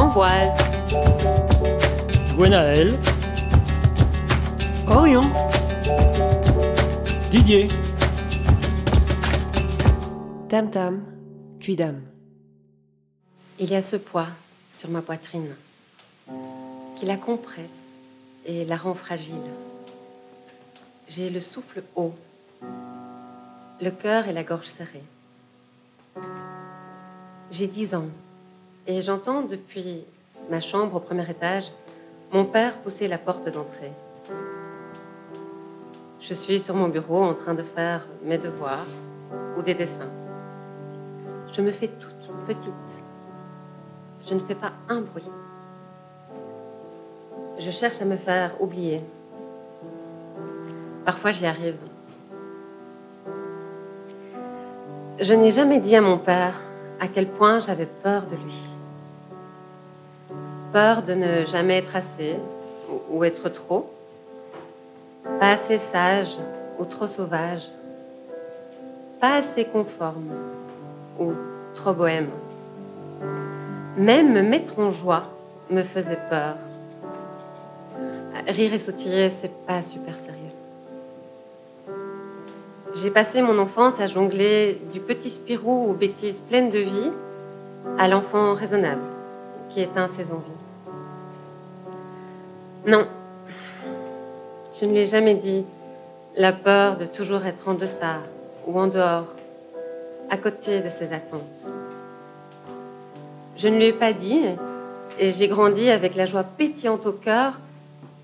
Ambroise. Gwenaël. Orion. Didier. Tam Tam. Cuidam. Il y a ce poids sur ma poitrine qui la compresse et la rend fragile. J'ai le souffle haut, le cœur et la gorge serrés. J'ai dix ans et j'entends depuis ma chambre au premier étage mon père pousser la porte d'entrée. Je suis sur mon bureau en train de faire mes devoirs ou des dessins. Je me fais toute petite. Je ne fais pas un bruit. Je cherche à me faire oublier. Parfois j'y arrive. Je n'ai jamais dit à mon père à quel point j'avais peur de lui. Peur de ne jamais être assez ou être trop. Pas assez sage ou trop sauvage. Pas assez conforme ou trop bohème. Même me mettre en joie me faisait peur. Rire et sautiller, c'est pas super sérieux. J'ai passé mon enfance à jongler du petit Spirou aux bêtises pleines de vie à l'enfant raisonnable qui éteint ses envies. Non, je ne lui ai jamais dit la peur de toujours être en deçà ou en dehors, à côté de ses attentes. Je ne lui ai pas dit, et j'ai grandi avec la joie pétillante au cœur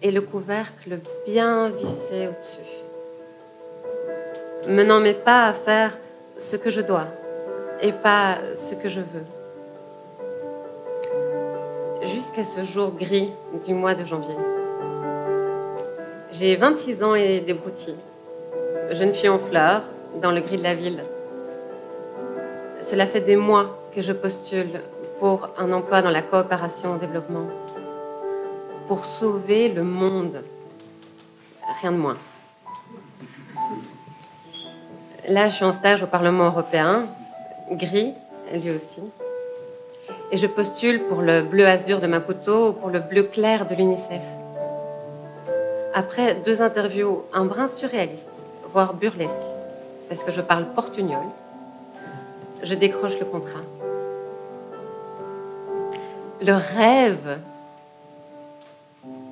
et le couvercle bien vissé au-dessus. Me n'en mets pas à faire ce que je dois et pas ce que je veux. Jusqu'à ce jour gris du mois de janvier. J'ai 26 ans et des broutilles. Jeune fille en fleurs, dans le gris de la ville. Cela fait des mois que je postule pour un emploi dans la coopération au développement. Pour sauver le monde. Rien de moins. Là, je suis en stage au Parlement européen, gris, lui aussi. Et je postule pour le bleu azur de Maputo ou pour le bleu clair de l'UNICEF. Après deux interviews, un brin surréaliste, voire burlesque, parce que je parle portugnol, je décroche le contrat. Le rêve,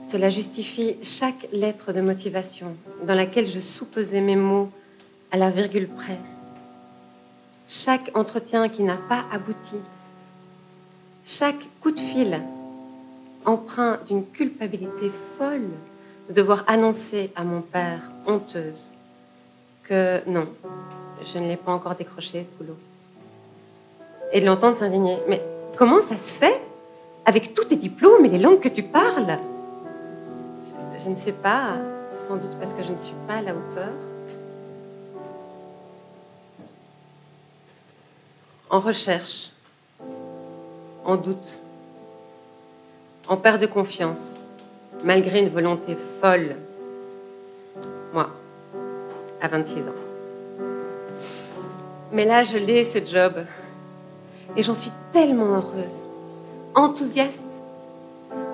cela justifie chaque lettre de motivation dans laquelle je soupesais mes mots à la virgule près. Chaque entretien qui n'a pas abouti, chaque coup de fil empreint d'une culpabilité folle de devoir annoncer à mon père, honteuse, que non, je ne l'ai pas encore décroché ce boulot. Et de l'entendre s'indigner. Mais comment ça se fait? Avec tous tes diplômes et les langues que tu parles? Je, je ne sais pas, sans doute parce que je ne suis pas à la hauteur. En recherche, en doute, en perte de confiance, malgré une volonté folle. Moi, à 26 ans. Mais là, je l'ai, ce job. Et j'en suis tellement heureuse, enthousiaste.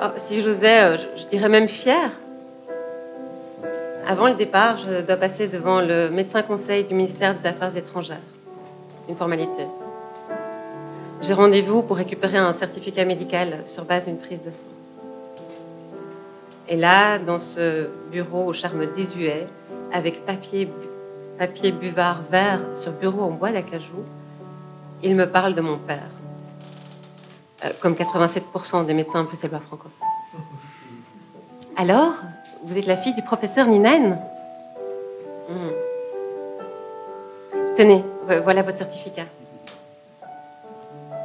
Oh, si j'osais, euh, je, je dirais même fière. Avant le départ, je dois passer devant le médecin conseil du ministère des Affaires étrangères. Une formalité. J'ai rendez-vous pour récupérer un certificat médical sur base d'une prise de sang. Et là, dans ce bureau au charme désuet, avec papier, papier buvard vert sur bureau en bois d'acajou, il me parle de mon père. Euh, comme 87% des médecins bruxellois francophones. Alors, vous êtes la fille du professeur Ninaine Hmm. Tenez, vo- voilà votre certificat.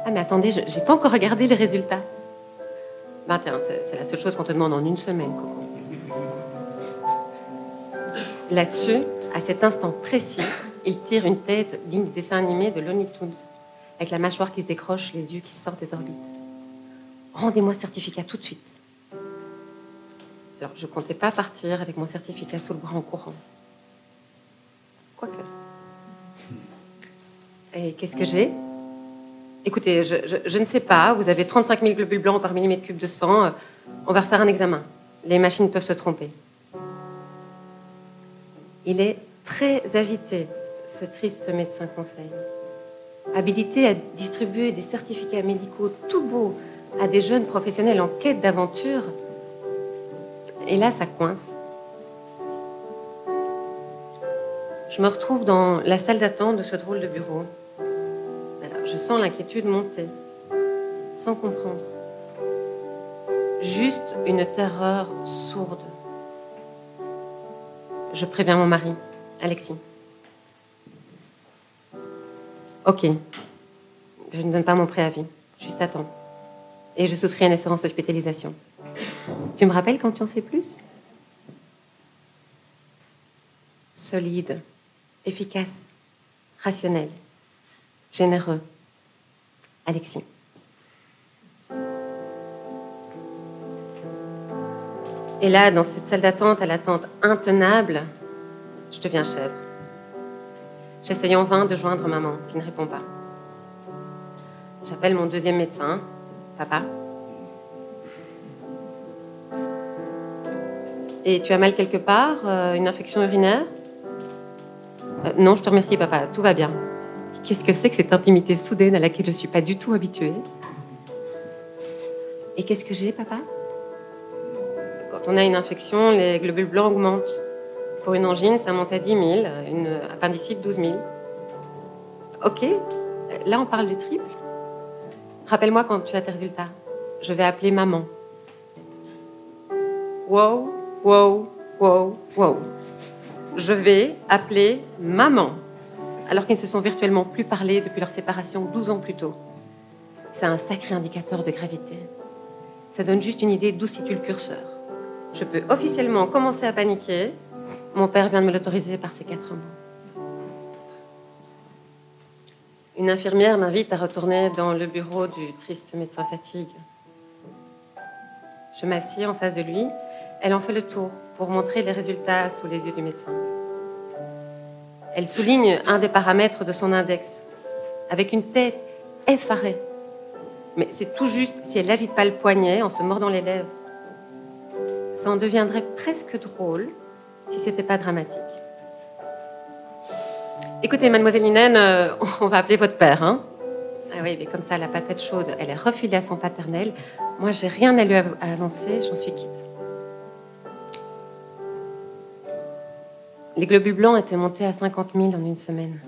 Ah mais attendez, je n'ai pas encore regardé les résultats. Ben tiens, c'est la seule chose qu'on te demande en une semaine, Coco. Là-dessus, à cet instant précis, il tire une tête digne du dessin animé de Looney Tunes, avec la mâchoire qui se décroche, les yeux qui sortent des orbites. Rendez-moi ce certificat tout de suite. Alors, je comptais pas partir avec mon certificat sous le bras en courant. Quoique. Et qu'est-ce que j'ai? Écoutez, je, ne sais pas, vous avez 35 000 globules blancs par millimètre cube de sang. On va refaire un examen. Les machines peuvent se tromper. Il est très agité, ce triste médecin conseil. Habilité à distribuer des certificats médicaux tout beaux à des jeunes professionnels en quête d'aventure. Et là, ça coince. Je me retrouve dans la salle d'attente de ce drôle de bureau. Je sens l'inquiétude monter, sans comprendre. Juste une terreur sourde. Je préviens mon mari, Alexis. Ok, je ne donne pas mon préavis, juste attends. Et je souscris une assurance hospitalisation. Tu me rappelles quand tu en sais plus? Solide, efficace, rationnel, généreux. Alexis. Et là, dans cette salle d'attente à l'attente intenable, je deviens chèvre. J'essaye en vain de joindre maman, qui ne répond pas. J'appelle mon deuxième médecin, papa. Et tu as mal quelque part euh, Une infection urinaire? Euh, Non, je te remercie, papa, tout va bien. Qu'est-ce que c'est que cette intimité soudaine à laquelle je ne suis pas du tout habituée? Et qu'est-ce que j'ai, papa? Quand on a une infection, les globules blancs augmentent. Pour une angine, ça monte à 10 000, une appendicite 12 000. Ok, là on parle du triple. Rappelle-moi quand tu as tes résultats. Je vais appeler maman. Wow, wow, wow, wow. Je vais appeler maman. Alors qu'ils ne se sont virtuellement plus parlé depuis leur séparation 12 ans plus tôt. C'est un sacré indicateur de gravité. Ça donne juste une idée d'où situe le curseur. Je peux officiellement commencer à paniquer mon père vient de me l'autoriser par ces quatre mots. Une infirmière m'invite à retourner dans le bureau du triste médecin fatigue. Je m'assieds en face de lui. Elle en fait le tour pour montrer les résultats sous les yeux du médecin. Elle souligne un des paramètres de son index avec une tête effarée. Mais c'est tout juste si elle n'agite pas le poignet en se mordant les lèvres. Ça en deviendrait presque drôle si c'était pas dramatique. Écoutez, mademoiselle Linen, euh, on va appeler votre père, hein Ah oui, mais comme ça, la patate chaude, elle est refilée à son paternel. Moi, j'ai rien à lui annoncer, j'en suis quitte. Les globules blancs étaient montés à 50 000 en une semaine.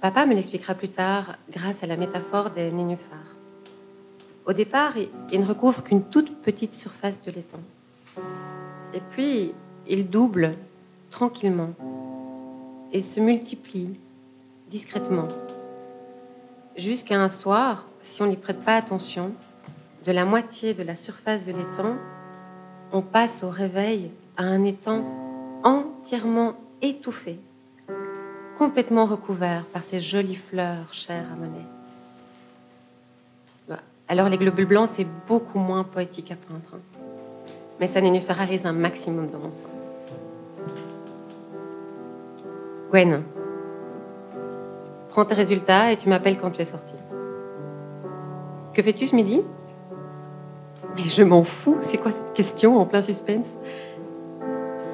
Papa me l'expliquera plus tard grâce à la métaphore des nénuphars. Au départ, il ne recouvre qu'une toute petite surface de l'étang. Et puis, il double tranquillement et se multiplie discrètement. Jusqu'à un soir, si on n'y prête pas attention, de la moitié de la surface de l'étang, on passe au réveil à un étang entièrement étouffé, complètement recouvert par ces jolies fleurs chères à Monet. Bah, alors les globules blancs, c'est beaucoup moins poétique à peindre. Hein mais ça nénuphararise un maximum dans mon sang. Gwen, prends tes résultats et tu m'appelles quand tu es sorti. Que fais-tu ce midi? Mais je m'en fous, c'est quoi cette question en plein suspense?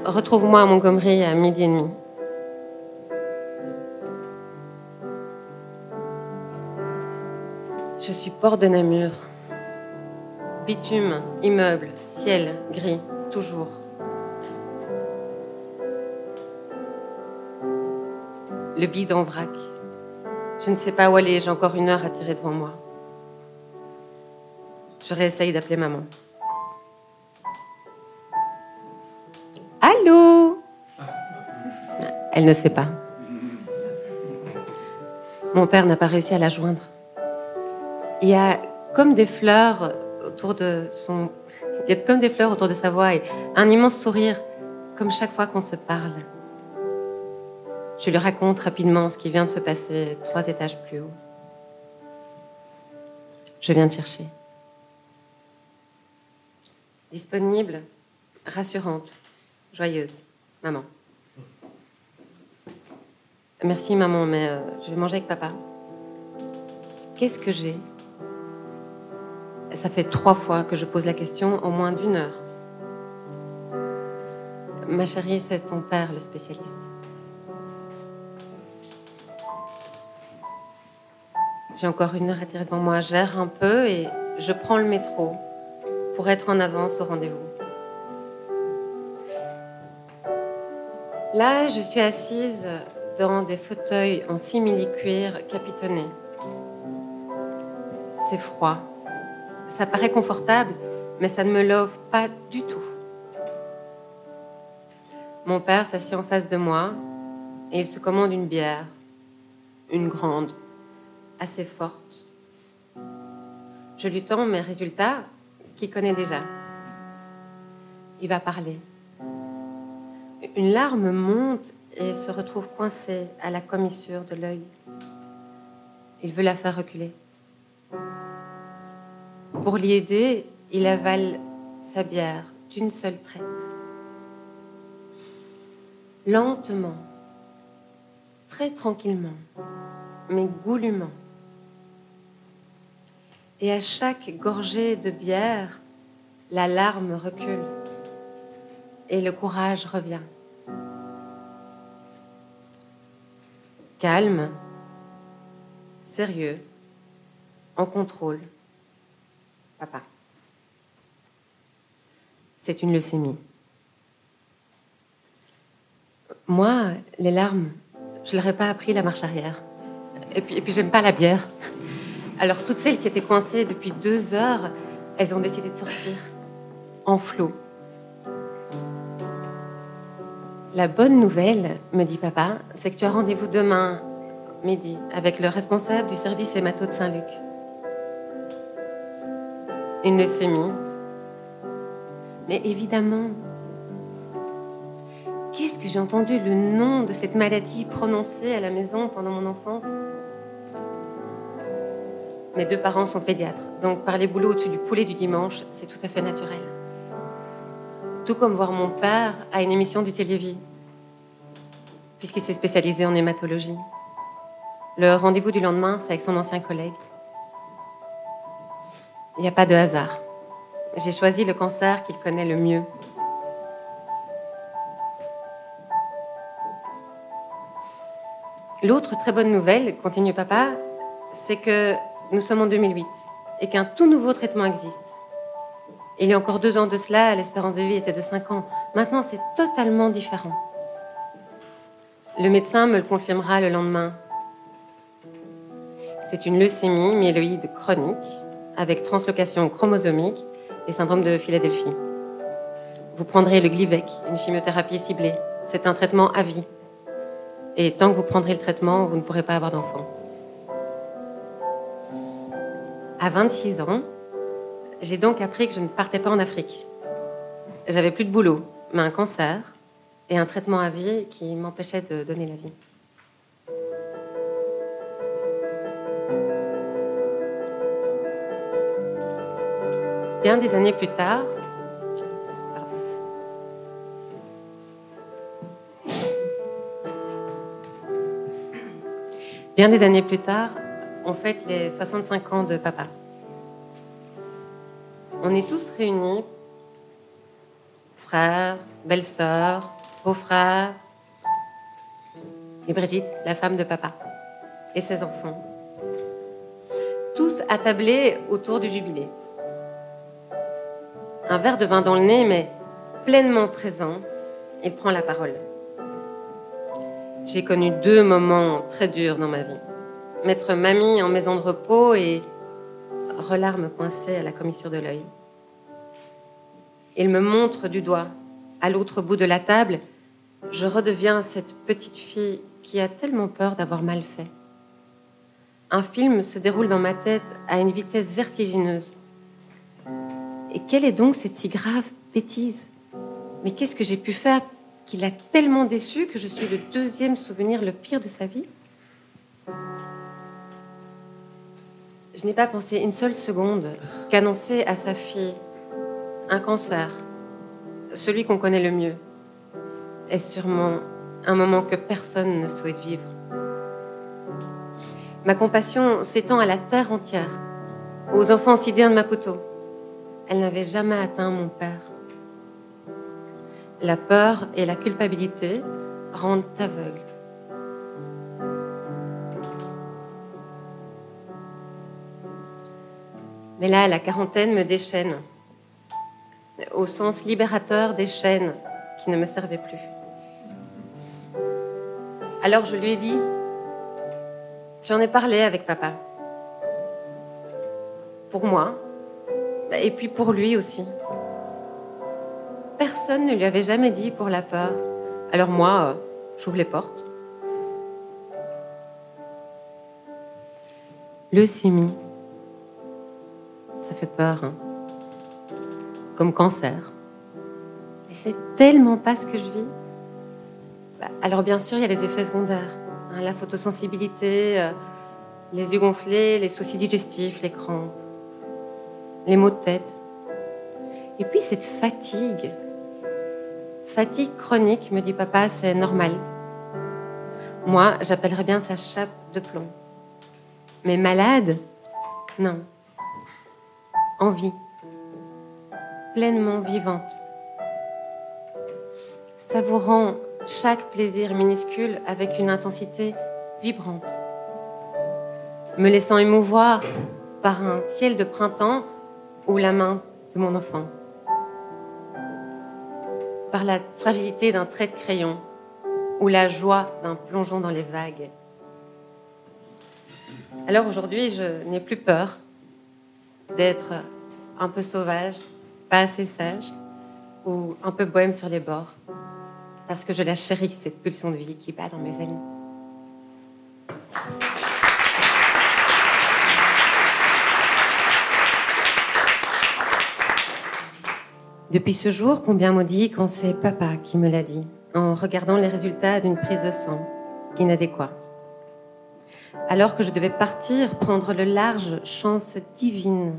Retrouve-moi à Montgomery à midi et demi. Je suis port de Namur. Bitume, immeuble, ciel, gris, toujours. Le bide vrac. Je ne sais pas où aller, j'ai encore une heure à tirer devant moi. Je réessaye d'appeler maman. Elle ne sait pas. Mon père n'a pas réussi à la joindre. Il y a comme des fleurs autour de son. Il y a comme des fleurs autour de sa voix et un immense sourire, comme chaque fois qu'on se parle. Je lui raconte rapidement ce qui vient de se passer trois étages plus haut. Je viens de chercher. Disponible, rassurante, joyeuse, maman. Merci maman, mais euh, je vais manger avec papa. qu'est-ce que j'ai? Ça fait trois fois que je pose la question en moins d'une heure. Ma chérie, c'est ton père le spécialiste. J'ai encore une heure à tirer devant moi. Gère un peu et je prends le métro pour être en avance au rendez-vous. Là, je suis assise dans des fauteuils en simili-cuir capitonnés. C'est froid. Ça paraît confortable, mais ça ne me love pas du tout. Mon père s'assied en face de moi et il se commande une bière, une grande, assez forte. Je lui tends mes résultats qu'il connaît déjà. Il va parler. Une larme monte et se retrouve coincée à la commissure de l'œil. Il veut la faire reculer. Pour l'y aider, il avale sa bière d'une seule traite. Lentement, très tranquillement, mais goulûment. Et à chaque gorgée de bière, la larme recule et le courage revient. Calme, sérieux, en contrôle. Papa. C'est une leucémie. Moi, les larmes, je leur ai pas appris la marche arrière. Et puis, et puis j'aime pas la bière. Alors toutes celles qui étaient coincées depuis deux heures, elles ont décidé de sortir en flot. La bonne nouvelle, me dit papa, c'est que tu as rendez-vous demain midi avec le responsable du service hémato de Saint-Luc. Une leucémie. Mais évidemment, qu'est-ce que j'ai entendu le nom de cette maladie prononcé à la maison pendant mon enfance? Mes deux parents sont pédiatres, donc parler boulot au-dessus du poulet du dimanche, c'est tout à fait naturel. Tout comme voir mon père à une émission du Télévis, puisqu'il s'est spécialisé en hématologie. Le rendez-vous du lendemain, c'est avec son ancien collègue. Il n'y a pas de hasard. J'ai choisi le cancer qu'il connaît le mieux. L'autre très bonne nouvelle, continue papa, c'est que nous sommes en 2008 et qu'un tout nouveau traitement existe. Il y a encore deux ans de cela, l'espérance de vie était de 5 ans. Maintenant, c'est totalement différent. Le médecin me le confirmera le lendemain. C'est une leucémie myéloïde chronique avec translocation chromosomique et syndrome de Philadelphie. Vous prendrez le Glivec, une chimiothérapie ciblée. C'est un traitement à vie. Et tant que vous prendrez le traitement, vous ne pourrez pas avoir d'enfant. À 26 ans, j'ai donc appris que je ne partais pas en Afrique. J'avais plus de boulot, mais un cancer et un traitement à vie qui m'empêchait de donner la vie. Bien des années plus tard, bien des années plus tard, on fête les 65 ans de papa. On est tous réunis, frères, belles-sœurs, beaux-frères, et Brigitte, la femme de papa, et ses enfants. Tous attablés autour du jubilé. Un verre de vin dans le nez, mais pleinement présent, il prend la parole. J'ai connu deux moments très durs dans ma vie mettre mamie en maison de repos et relarme coincée à la commissure de l'œil. Il me montre du doigt, à l'autre bout de la table, je redeviens cette petite fille qui a tellement peur d'avoir mal fait. Un film se déroule dans ma tête à une vitesse vertigineuse. Et quelle est donc cette si grave bêtise? Mais qu'est-ce que j'ai pu faire qui l'a tellement déçu que je suis le deuxième souvenir le pire de sa vie? Je n'ai pas pensé une seule seconde qu'annoncer à sa fille un cancer, celui qu'on connaît le mieux, est sûrement un moment que personne ne souhaite vivre. Ma compassion s'étend à la terre entière, aux enfants sidéens de Maputo. Elle n'avait jamais atteint mon père. La peur et la culpabilité rendent aveugle. Mais là, la quarantaine me déchaîne, au sens libérateur des chaînes qui ne me servaient plus. Alors je lui ai dit, j'en ai parlé avec papa. Pour moi, et puis pour lui aussi. Personne ne lui avait jamais dit pour la peur. Alors moi, j'ouvre les portes. Leucémie ça peur. Hein. Comme cancer. Et c'est tellement pas ce que je vis. Bah, alors bien sûr, il y a les effets secondaires. Hein, la photosensibilité, euh, les yeux gonflés, les soucis digestifs, les crampes, les maux de tête. Et puis cette fatigue. Fatigue chronique, me dit papa, c'est normal. Moi, j'appellerais bien ça chape de plomb. Mais malade? Non en vie, pleinement vivante, savourant chaque plaisir minuscule avec une intensité vibrante, me laissant émouvoir par un ciel de printemps ou la main de mon enfant, par la fragilité d'un trait de crayon ou la joie d'un plongeon dans les vagues. Alors aujourd'hui, je n'ai plus peur d'être un peu sauvage, pas assez sage, ou un peu bohème sur les bords, parce que je la chéris, cette pulsion de vie qui bat dans mes veines. Depuis ce jour, combien maudit quand c'est papa qui me l'a dit, en regardant les résultats d'une prise de sang inadéquate. Alors que je devais partir prendre le large chance divine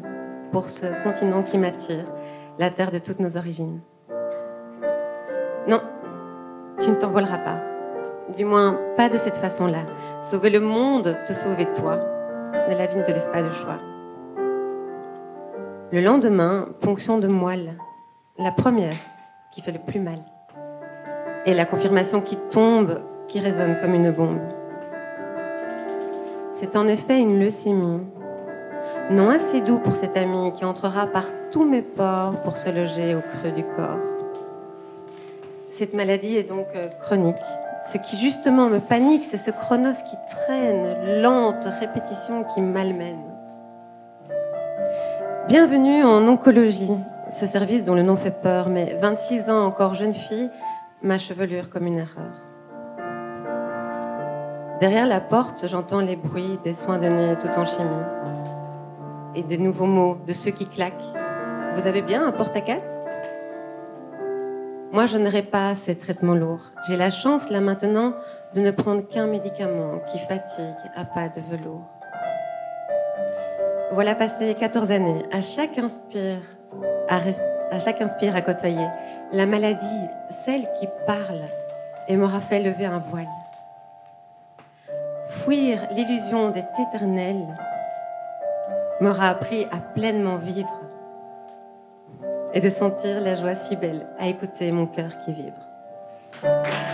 pour ce continent qui m'attire, la terre de toutes nos origines. Non, tu ne t'envoleras pas. Du moins, pas de cette façon-là. Sauver le monde, te sauver toi. Mais la vie ne te laisse pas de choix. Le lendemain, ponction de moelle. La première qui fait le plus mal. Et la confirmation qui tombe, qui résonne comme une bombe. C'est en effet une leucémie non assez doux pour cet ami qui entrera par tous mes pores pour se loger au creux du corps. Cette maladie est donc euh, chronique. Ce qui justement me panique, c'est ce chronos qui traîne, lente répétition qui malmène. Bienvenue en oncologie, ce service dont le nom fait peur, mais 26 ans encore jeune fille, ma chevelure comme une erreur. Derrière la porte, j'entends les bruits des soins nez tout en chimie et des nouveaux mots, de ceux qui claquent. Vous avez bien un porte à quatre Moi, je n'aurai pas ces traitements lourds. J'ai la chance, là maintenant, de ne prendre qu'un médicament qui fatigue à pas de velours. Voilà passé 14 années. À chaque inspire, à, à chaque inspire à côtoyer, la maladie, celle qui parle, et m'aura fait lever un voile. Fuir l'illusion d'être éternel m'aura appris à pleinement vivre et de sentir la joie si belle à écouter mon cœur qui vibre.